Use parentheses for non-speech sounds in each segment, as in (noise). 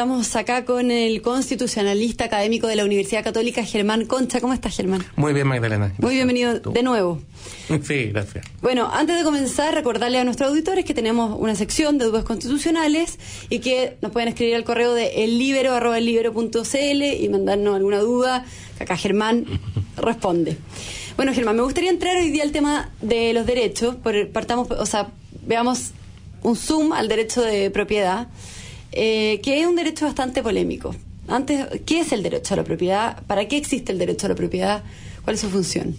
Estamos acá con el constitucionalista académico de la Universidad Católica, Germán Concha. ¿Cómo estás, Germán? Muy bien, Magdalena. Muy bienvenido de nuevo. (laughs) Sí, gracias. Bueno, antes de comenzar, recordarle a nuestros auditores que tenemos una sección de dudas constitucionales y que nos pueden escribir al correo de ellibero.cl y mandarnos alguna duda, que acá Germán (laughs) responde. Bueno, Germán, me gustaría entrar hoy día al tema de los derechos. Por, partamos, o sea, veamos un zoom al derecho de propiedad, eh, que es un derecho bastante polémico. Antes, ¿qué es el derecho a la propiedad? ¿Para qué existe el derecho a la propiedad? ¿Cuál es su función?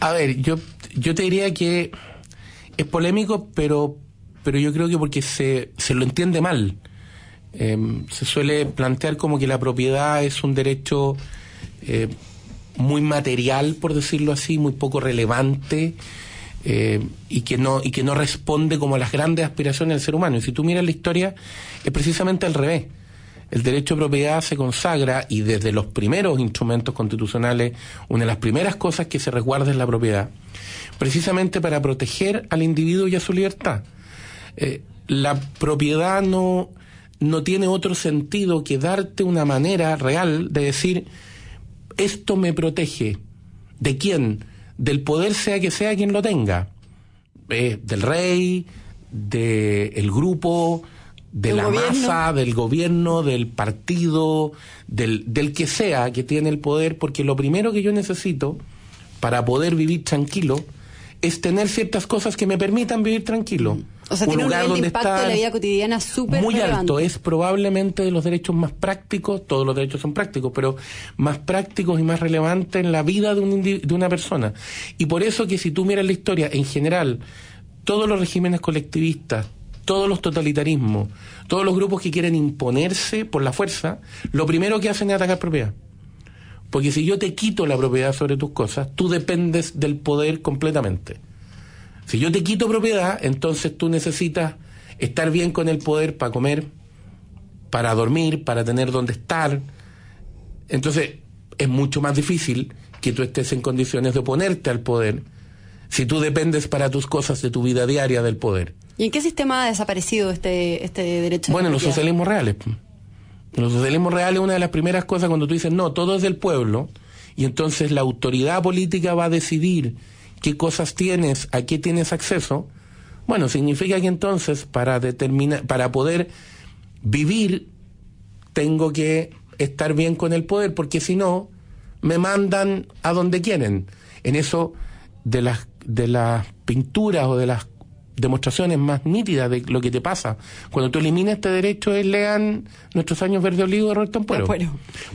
A ver, yo, yo te diría que es polémico, pero, pero yo creo que porque se, se lo entiende mal. Em, se suele plantear como que la propiedad es un derecho eh, muy material, por decirlo así, muy poco relevante. Eh, y que no y que no responde como a las grandes aspiraciones del ser humano. Y si tú miras la historia, es precisamente al revés. El derecho de propiedad se consagra y desde los primeros instrumentos constitucionales, una de las primeras cosas que se resguarda es la propiedad, precisamente para proteger al individuo y a su libertad. Eh, la propiedad no, no tiene otro sentido que darte una manera real de decir, esto me protege. ¿De quién? Del poder sea que sea quien lo tenga, eh, del rey, del grupo, de la masa, del gobierno, del partido, del, del que sea que tiene el poder, porque lo primero que yo necesito para poder vivir tranquilo es tener ciertas cosas que me permitan vivir tranquilo. O sea, un tiene lugar un donde impacto en la vida cotidiana súper Muy alto, es probablemente de los derechos más prácticos, todos los derechos son prácticos, pero más prácticos y más relevantes en la vida de, un de una persona. Y por eso que si tú miras la historia, en general, todos los regímenes colectivistas, todos los totalitarismos, todos los grupos que quieren imponerse por la fuerza, lo primero que hacen es atacar propiedad. Porque si yo te quito la propiedad sobre tus cosas, tú dependes del poder completamente. Si yo te quito propiedad, entonces tú necesitas estar bien con el poder para comer, para dormir, para tener donde estar. Entonces es mucho más difícil que tú estés en condiciones de oponerte al poder si tú dependes para tus cosas de tu vida diaria del poder. ¿Y en qué sistema ha desaparecido este, este derecho? Bueno, en los socialismos reales. En los socialismos reales una de las primeras cosas cuando tú dices, no, todo es del pueblo, y entonces la autoridad política va a decidir qué cosas tienes, a qué tienes acceso, bueno, significa que entonces para determinar, para poder vivir, tengo que estar bien con el poder, porque si no, me mandan a donde quieren. En eso de las de las pinturas o de las demostraciones más nítidas de lo que te pasa cuando tú eliminas este derecho es lean nuestros años verde olivo de Roberto Ampuero.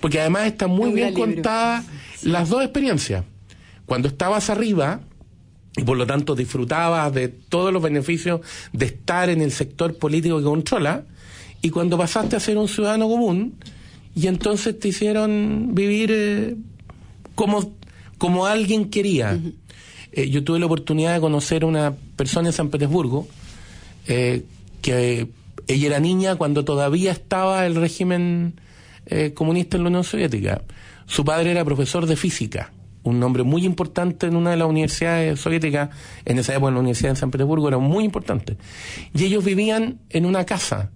Porque además está muy bien contada las dos experiencias. Cuando estabas arriba, y por lo tanto disfrutabas de todos los beneficios de estar en el sector político que controla, y cuando pasaste a ser un ciudadano común, y entonces te hicieron vivir eh, como, como alguien quería. Eh, yo tuve la oportunidad de conocer a una persona en San Petersburgo, eh, que ella era niña cuando todavía estaba el régimen comunista en la Unión Soviética. Su padre era profesor de física un nombre muy importante en una de las universidades soviéticas, en esa época en la Universidad de San Petersburgo, era muy importante. Y ellos vivían en una casa,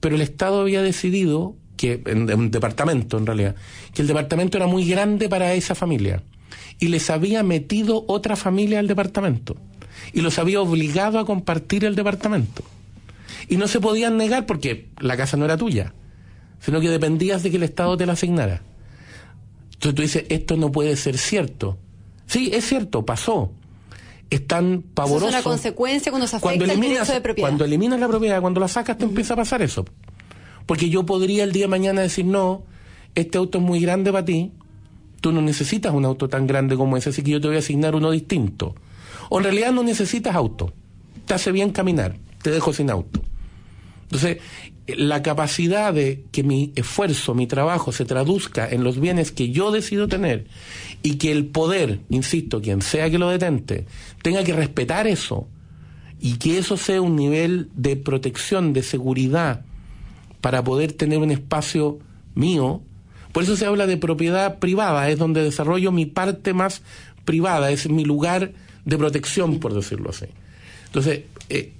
pero el Estado había decidido, que en, un departamento en realidad, que el departamento era muy grande para esa familia. Y les había metido otra familia al departamento. Y los había obligado a compartir el departamento. Y no se podían negar porque la casa no era tuya, sino que dependías de que el Estado te la asignara. Entonces tú dices, esto no puede ser cierto. Sí, es cierto, pasó. Es tan pavoroso. es una consecuencia cuando se afecta cuando eliminas, el de propiedad. Cuando eliminas la propiedad, cuando la sacas, te empieza a pasar eso. Porque yo podría el día de mañana decir, no, este auto es muy grande para ti, tú no necesitas un auto tan grande como ese, así que yo te voy a asignar uno distinto. O en realidad no necesitas auto, te hace bien caminar, te dejo sin auto. Entonces, la capacidad de que mi esfuerzo, mi trabajo se traduzca en los bienes que yo decido tener y que el poder, insisto, quien sea que lo detente, tenga que respetar eso y que eso sea un nivel de protección, de seguridad para poder tener un espacio mío. Por eso se habla de propiedad privada, es donde desarrollo mi parte más privada, es mi lugar de protección, por decirlo así. Entonces, eh,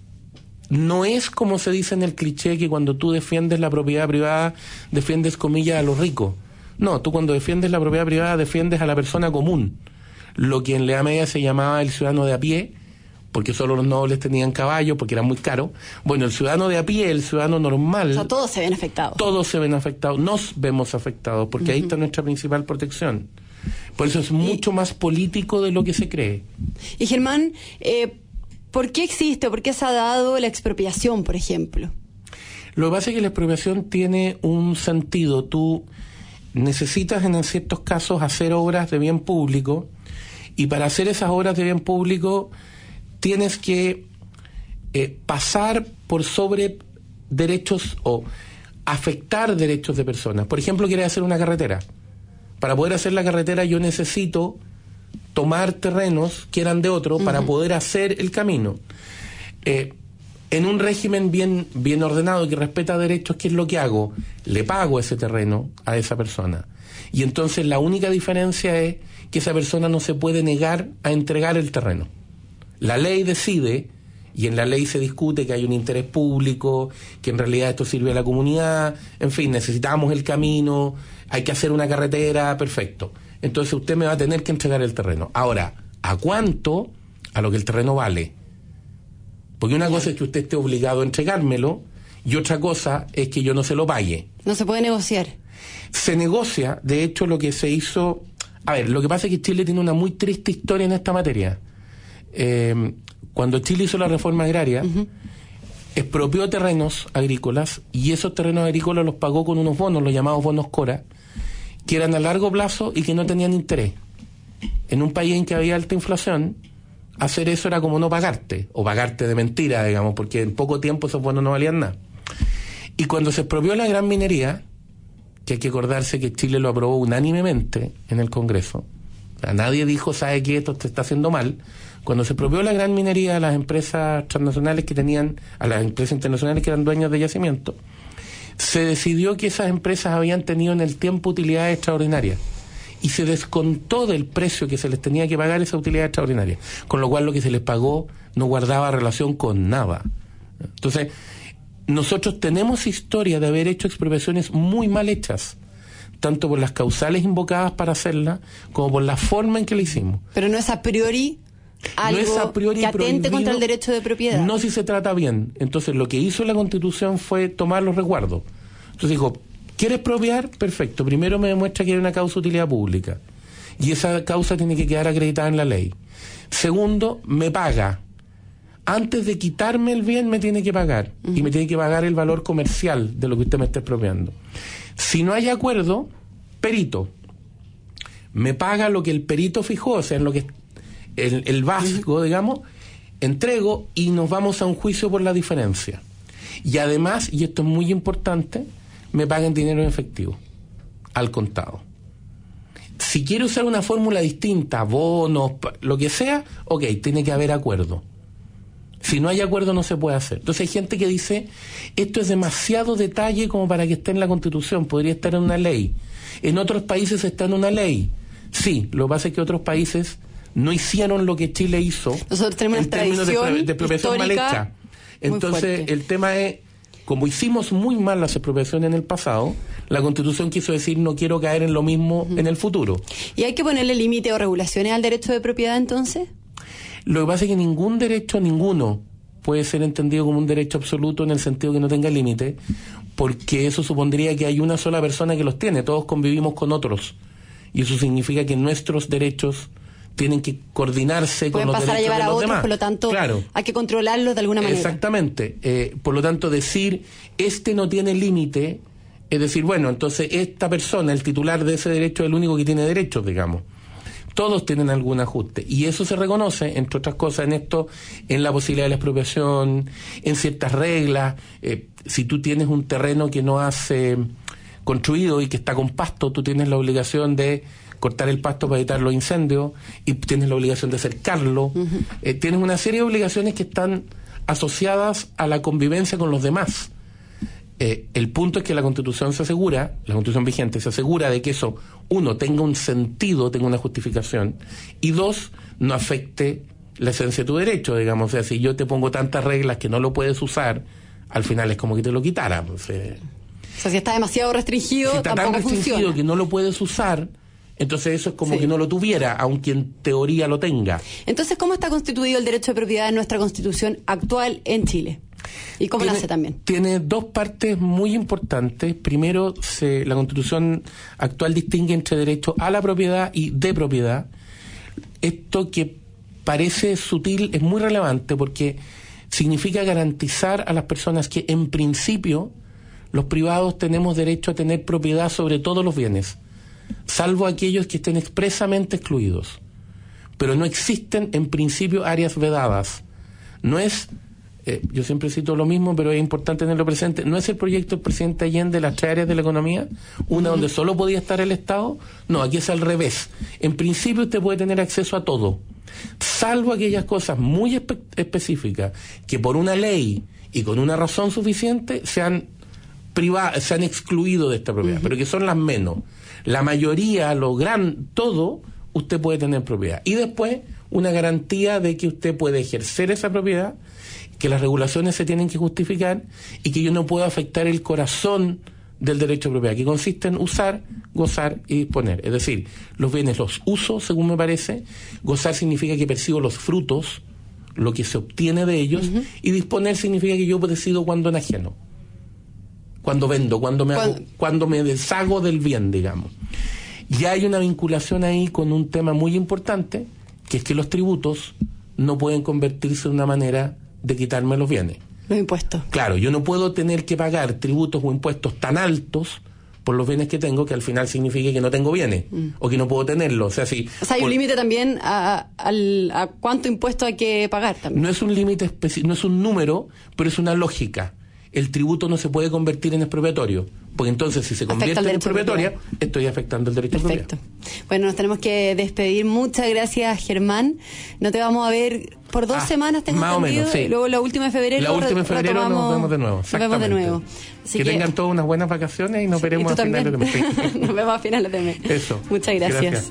no es como se dice en el cliché que cuando tú defiendes la propiedad privada, defiendes comillas a los ricos. No, tú cuando defiendes la propiedad privada defiendes a la persona común. Lo que en la Media se llamaba el ciudadano de a pie, porque solo los nobles tenían caballos, porque era muy caro. Bueno, el ciudadano de a pie, el ciudadano normal. O todos se ven afectados. Todos se ven afectados, nos vemos afectados, porque ahí está nuestra principal protección. Por eso es mucho más político de lo que se cree. Y Germán, eh, ¿por qué existe, por qué se ha dado la expropiación, por ejemplo? Lo que pasa es que la expropiación tiene un sentido. Tú necesitas en ciertos casos hacer obras de bien público y para hacer esas obras de bien público tienes que eh, pasar por sobre derechos o afectar derechos de personas. Por ejemplo, quieres hacer una carretera. Para poder hacer la carretera yo necesito tomar terrenos que eran de otro para poder hacer el camino. Eh, en un régimen bien, bien ordenado y que respeta derechos, ¿qué es lo que hago? Le pago ese terreno a esa persona. Y entonces la única diferencia es que esa persona no se puede negar a entregar el terreno. La ley decide, y en la ley se discute que hay un interés público, que en realidad esto sirve a la comunidad, en fin, necesitamos el camino, hay que hacer una carretera, perfecto. Entonces usted me va a tener que entregar el terreno. Ahora, ¿a cuánto? A lo que el terreno vale. Porque una cosa es que usted esté obligado a entregármelo y otra cosa es que yo no se lo pague. No se puede negociar. Se negocia, de hecho lo que se hizo... A ver, lo que pasa es que Chile tiene una muy triste historia en esta materia. Eh, cuando Chile hizo la reforma agraria, expropió terrenos agrícolas y esos terrenos agrícolas los pagó con unos bonos, los llamados bonos Cora, que eran a largo plazo y que no tenían interés. En un país en que había alta inflación, hacer eso era como no pagarte, o pagarte de mentira, digamos, porque en poco tiempo esos bonos no valían nada. Y cuando se expropió la gran minería, que hay que acordarse que Chile lo aprobó unánimemente en el Congreso, nadie dijo, sabe que esto te está haciendo mal, cuando se expropió la gran minería a las empresas transnacionales que tenían, a las empresas internacionales que eran dueños de yacimiento, se decidió que esas empresas habían tenido en el tiempo utilidades extraordinarias y se descontó del precio que se les tenía que pagar esa utilidad extraordinaria, con lo cual lo que se les pagó no guardaba relación con nada. Entonces, nosotros tenemos historia de haber hecho expropiaciones muy mal hechas, tanto por las causales invocadas para hacerla, como por la forma en que la hicimos. Pero no es a priori algo no es a priori que atente contra el derecho de propiedad. No si se trata bien. Entonces lo que hizo la Constitución fue tomar los resguardos. Entonces dijo, ¿quieres expropiar? Perfecto. Primero me demuestra que hay una causa de utilidad pública. Y esa causa tiene que quedar acreditada en la ley. Segundo, me paga. Antes de quitarme el bien me tiene que pagar. Y me tiene que pagar el valor comercial de lo que usted me está expropiando. Si no hay acuerdo, perito. Me paga lo que el perito fijó, o sea, en lo que el, básico, digamos, entrego y nos vamos a un juicio por la diferencia. Y además, y esto es muy importante, me paguen dinero en efectivo, al contado. Si quiero usar una fórmula distinta, bonos, lo que sea, ok, tiene que haber acuerdo. Si no hay acuerdo no se puede hacer. Entonces hay gente que dice, esto es demasiado detalle como para que esté en la Constitución, podría estar en una ley. En otros países está en una ley. Sí, lo que pasa es que otros países no hicieron lo que Chile hizo Nosotros tenemos en términos de, expropiación mal hecha. Entonces, el tema es, como hicimos muy mal las expropiaciones en el pasado, la Constitución quiso decir no quiero caer en lo mismo en el futuro. ¿Y hay que ponerle límite o regulaciones al derecho de propiedad entonces? Lo que pasa es que ningún derecho, ninguno, puede ser entendido como un derecho absoluto en el sentido que no tenga límite, porque eso supondría que hay una sola persona que los tiene, todos convivimos con otros. Y eso significa que nuestros derechos tienen que coordinarse con los pasar derechos a llevar de a los otros, demás. por lo tanto, Claro. hay que controlarlos de alguna manera. Exactamente. Eh, por lo tanto, decir, este no tiene límite, es decir, bueno, entonces esta persona, el titular de ese derecho, es el único que tiene derechos, digamos. Todos tienen algún ajuste. Y eso se reconoce, entre otras cosas, en esto, en la posibilidad de la expropiación, en ciertas reglas. Eh, si tú tienes un terreno que no has eh, construido y que está con pasto, tú tienes la obligación de cortar el pasto para evitar los incendios y tienes la obligación de cercarlo. Eh, tienes una serie de obligaciones que están asociadas a la convivencia con los demás. Eh, el punto es que la Constitución se asegura, la Constitución vigente se asegura de que eso, uno, tenga un sentido, tenga una justificación, y dos, no afecte la esencia de tu derecho, digamos. O sea, si yo te pongo tantas reglas que no lo puedes usar, al final es como que te lo quitara. Eh. O sea, si está demasiado restringido, si está tampoco tan restringido funciona. que no lo puedes usar, entonces eso es como Sí. que no lo tuviera, aunque en teoría lo tenga. Entonces, ¿cómo está constituido el derecho de propiedad en nuestra constitución actual en Chile? ¿Y cómo tiene, nace también? Tiene dos partes muy importantes. Primero, se, la constitución actual distingue entre derecho a la propiedad y de propiedad. Esto que parece sutil es muy relevante porque significa garantizar a las personas que en principio los privados tenemos derecho a tener propiedad sobre todos los bienes, salvo aquellos que estén expresamente excluidos. Pero no existen en principio áreas vedadas. No es eh, yo siempre cito lo mismo, pero es importante tenerlo presente, ¿no es el proyecto del presidente Allende las tres áreas de la economía? Una donde solo podía estar el Estado. No, aquí es al revés. En principio usted puede tener acceso a todo, salvo aquellas cosas muy espe- específicas que por una ley y con una razón suficiente se se han excluido de esta propiedad, pero que son las menos. La mayoría, lo gran, todo, usted puede tener propiedad. Y después, una garantía de que usted puede ejercer esa propiedad, que las regulaciones se tienen que justificar y que yo no puedo afectar el corazón del derecho de propiedad, que consiste en usar, gozar y disponer. Es decir, los bienes los uso, según me parece, gozar significa que percibo los frutos, lo que se obtiene de ellos, y disponer significa que yo decido cuando enajeno, cuando vendo, cuando me, hago- Cuando- me deshago del bien, digamos. Y hay una vinculación ahí con un tema muy importante, que es que los tributos no pueden convertirse en una manera de quitarme los bienes. Los impuestos. Claro, yo no puedo tener que pagar tributos o impuestos tan altos por los bienes que tengo que al final signifique que no tengo bienes o que no puedo tenerlos. O sea, si O sea, hay un límite también a, a- a cuánto impuesto hay que pagar también. no es un límite especi- no es un número, pero es una lógica. El tributo no se puede convertir en expropiatorio, porque entonces si se convierte en expropiatoria, estoy afectando el derecho de Perfecto. propiedad. Bueno, nos tenemos que despedir. Muchas gracias, Germán. No te vamos a ver por dos Ah, semanas, tengo más o menos, sí. luego la última de febrero. La última febrero nos vemos de nuevo. Nos vemos de nuevo. Así que, tengan todas unas buenas vacaciones y nos veremos a finales de mes. (laughs) nos vemos a finales de mes. Eso. Muchas gracias. Gracias.